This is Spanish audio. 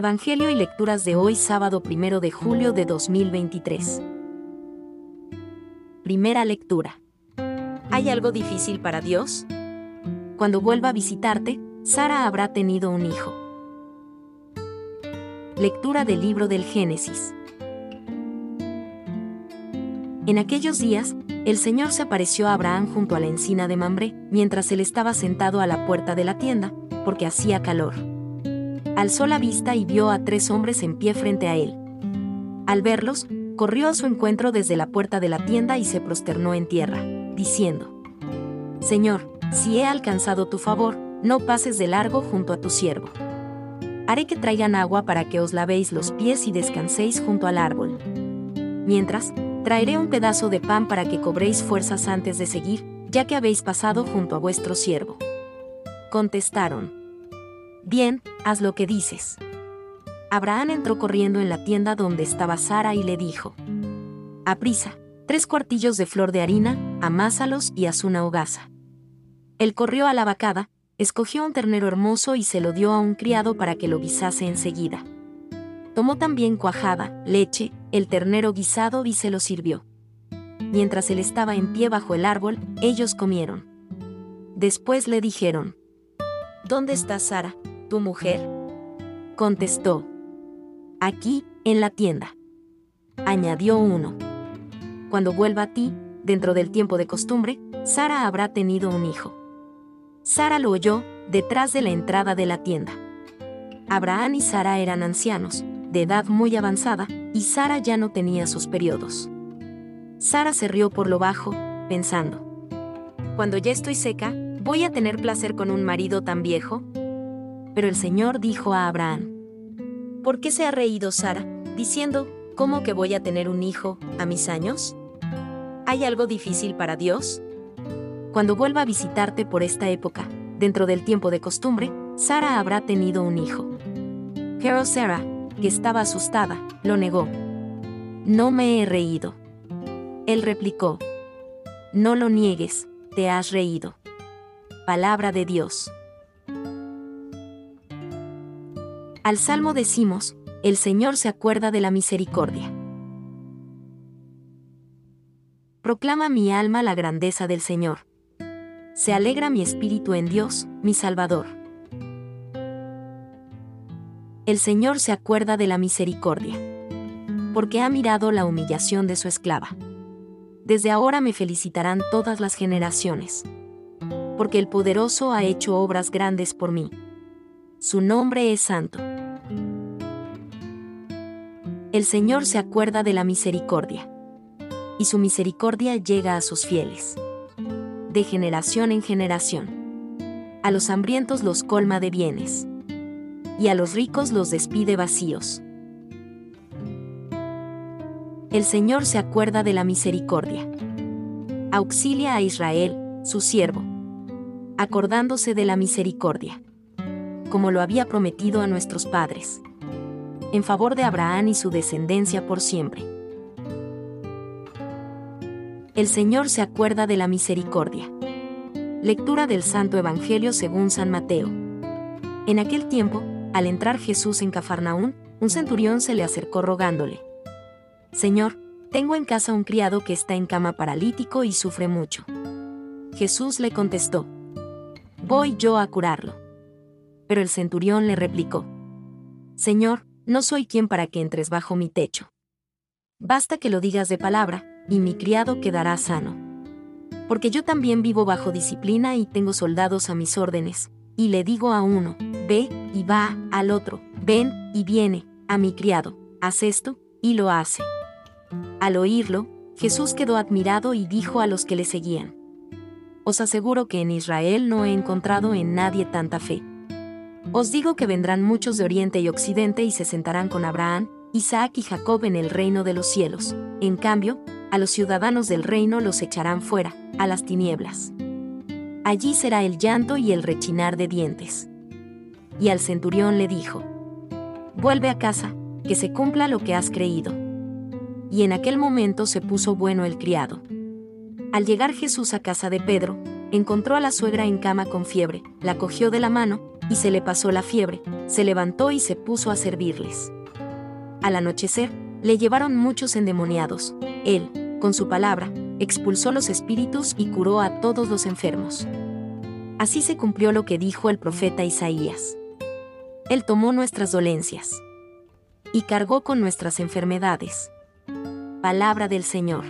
Evangelio y lecturas de hoy sábado 1 de julio de 2023. Primera lectura. ¿Hay algo difícil para Dios? Cuando vuelva a visitarte, Sara habrá tenido un hijo. Lectura del libro del Génesis. En aquellos días, el Señor se apareció a Abraham junto a la encina de Mambré, mientras él estaba sentado a la puerta de la tienda, porque hacía calor alzó la vista y vio a tres hombres en pie frente a él. Al verlos, corrió a su encuentro desde la puerta de la tienda y se prosternó en tierra, diciendo, Señor, si he alcanzado tu favor, no pases de largo junto a tu siervo. Haré que traigan agua para que os lavéis los pies y descanséis junto al árbol. Mientras, traeré un pedazo de pan para que cobréis fuerzas antes de seguir, ya que habéis pasado junto a vuestro siervo. Contestaron, Bien, haz lo que dices. Abraham entró corriendo en la tienda donde estaba Sara y le dijo, Aprisa, tres cuartillos de flor de harina, amásalos y haz una hogaza. Él corrió a la vacada, escogió un ternero hermoso y se lo dio a un criado para que lo guisase enseguida. Tomó también cuajada, leche, el ternero guisado y se lo sirvió. Mientras él estaba en pie bajo el árbol, ellos comieron. Después le dijeron, ¿Dónde está Sara? ¿Tu mujer? Contestó. Aquí, en la tienda. Añadió uno. Cuando vuelva a ti, dentro del tiempo de costumbre, Sara habrá tenido un hijo. Sara lo oyó, detrás de la entrada de la tienda. Abraham y Sara eran ancianos, de edad muy avanzada, y Sara ya no tenía sus periodos. Sara se rió por lo bajo, pensando. Cuando ya estoy seca, ¿voy a tener placer con un marido tan viejo? Pero el Señor dijo a Abraham, ¿por qué se ha reído Sara, diciendo, ¿cómo que voy a tener un hijo a mis años? ¿Hay algo difícil para Dios? Cuando vuelva a visitarte por esta época, dentro del tiempo de costumbre, Sara habrá tenido un hijo. Pero Sara, que estaba asustada, lo negó. No me he reído. Él replicó, No lo niegues, te has reído. Palabra de Dios. Al Salmo decimos, el Señor se acuerda de la misericordia. Proclama mi alma la grandeza del Señor. Se alegra mi espíritu en Dios, mi Salvador. El Señor se acuerda de la misericordia. Porque ha mirado la humillación de su esclava. Desde ahora me felicitarán todas las generaciones. Porque el poderoso ha hecho obras grandes por mí. Su nombre es santo. El Señor se acuerda de la misericordia. Y su misericordia llega a sus fieles. De generación en generación. A los hambrientos los colma de bienes. Y a los ricos los despide vacíos. El Señor se acuerda de la misericordia. Auxilia a Israel, su siervo. Acordándose de la misericordia. Como lo había prometido a nuestros padres en favor de Abraham y su descendencia por siempre. El Señor se acuerda de la misericordia. Lectura del Santo Evangelio según San Mateo. En aquel tiempo, al entrar Jesús en Cafarnaún, un centurión se le acercó rogándole. Señor, tengo en casa un criado que está en cama paralítico y sufre mucho. Jesús le contestó, Voy yo a curarlo. Pero el centurión le replicó, Señor, no soy quien para que entres bajo mi techo. Basta que lo digas de palabra, y mi criado quedará sano. Porque yo también vivo bajo disciplina y tengo soldados a mis órdenes, y le digo a uno, ve y va, al otro, ven y viene, a mi criado, haz esto, y lo hace. Al oírlo, Jesús quedó admirado y dijo a los que le seguían, Os aseguro que en Israel no he encontrado en nadie tanta fe. Os digo que vendrán muchos de oriente y occidente y se sentarán con Abraham, Isaac y Jacob en el reino de los cielos. En cambio, a los ciudadanos del reino los echarán fuera, a las tinieblas. Allí será el llanto y el rechinar de dientes. Y al centurión le dijo, Vuelve a casa, que se cumpla lo que has creído. Y en aquel momento se puso bueno el criado. Al llegar Jesús a casa de Pedro, encontró a la suegra en cama con fiebre, la cogió de la mano, y se le pasó la fiebre, se levantó y se puso a servirles. Al anochecer, le llevaron muchos endemoniados. Él, con su palabra, expulsó los espíritus y curó a todos los enfermos. Así se cumplió lo que dijo el profeta Isaías. Él tomó nuestras dolencias y cargó con nuestras enfermedades. Palabra del Señor.